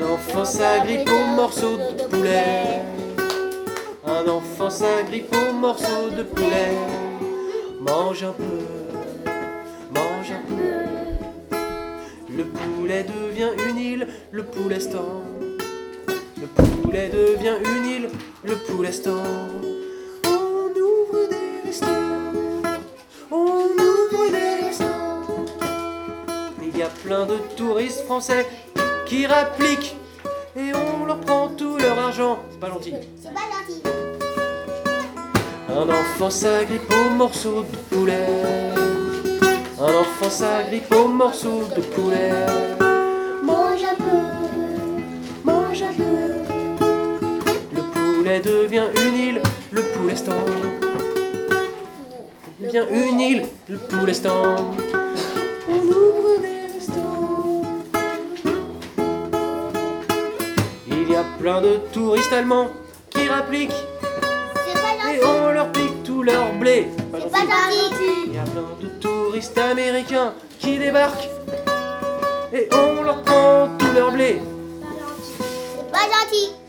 Un enfant s'agrippe au morceau de poulet. Un enfant s'agrippe au morceau de poulet. Mange un peu, mange un peu. Le poulet devient une île, le poulet stand. Le poulet devient une île, le poulet stand. On ouvre des restos, on ouvre des restos. Il y a plein de touristes français qui rappliquent et on leur prend tout leur argent. C'est pas gentil. C'est pas gentil. Un enfant s'agrippe au morceau de poulet. Un enfant s'agrippe au morceau de poulet. Mange un peu, mange un peu. Le poulet devient une île, le poulet stand. Devient une île, le poulet stand. A plein de touristes allemands qui rappliquent et on leur pique tout leur blé. C'est pas gentil. Il y a plein de touristes américains qui débarquent et on leur prend tout leur blé. C'est pas gentil.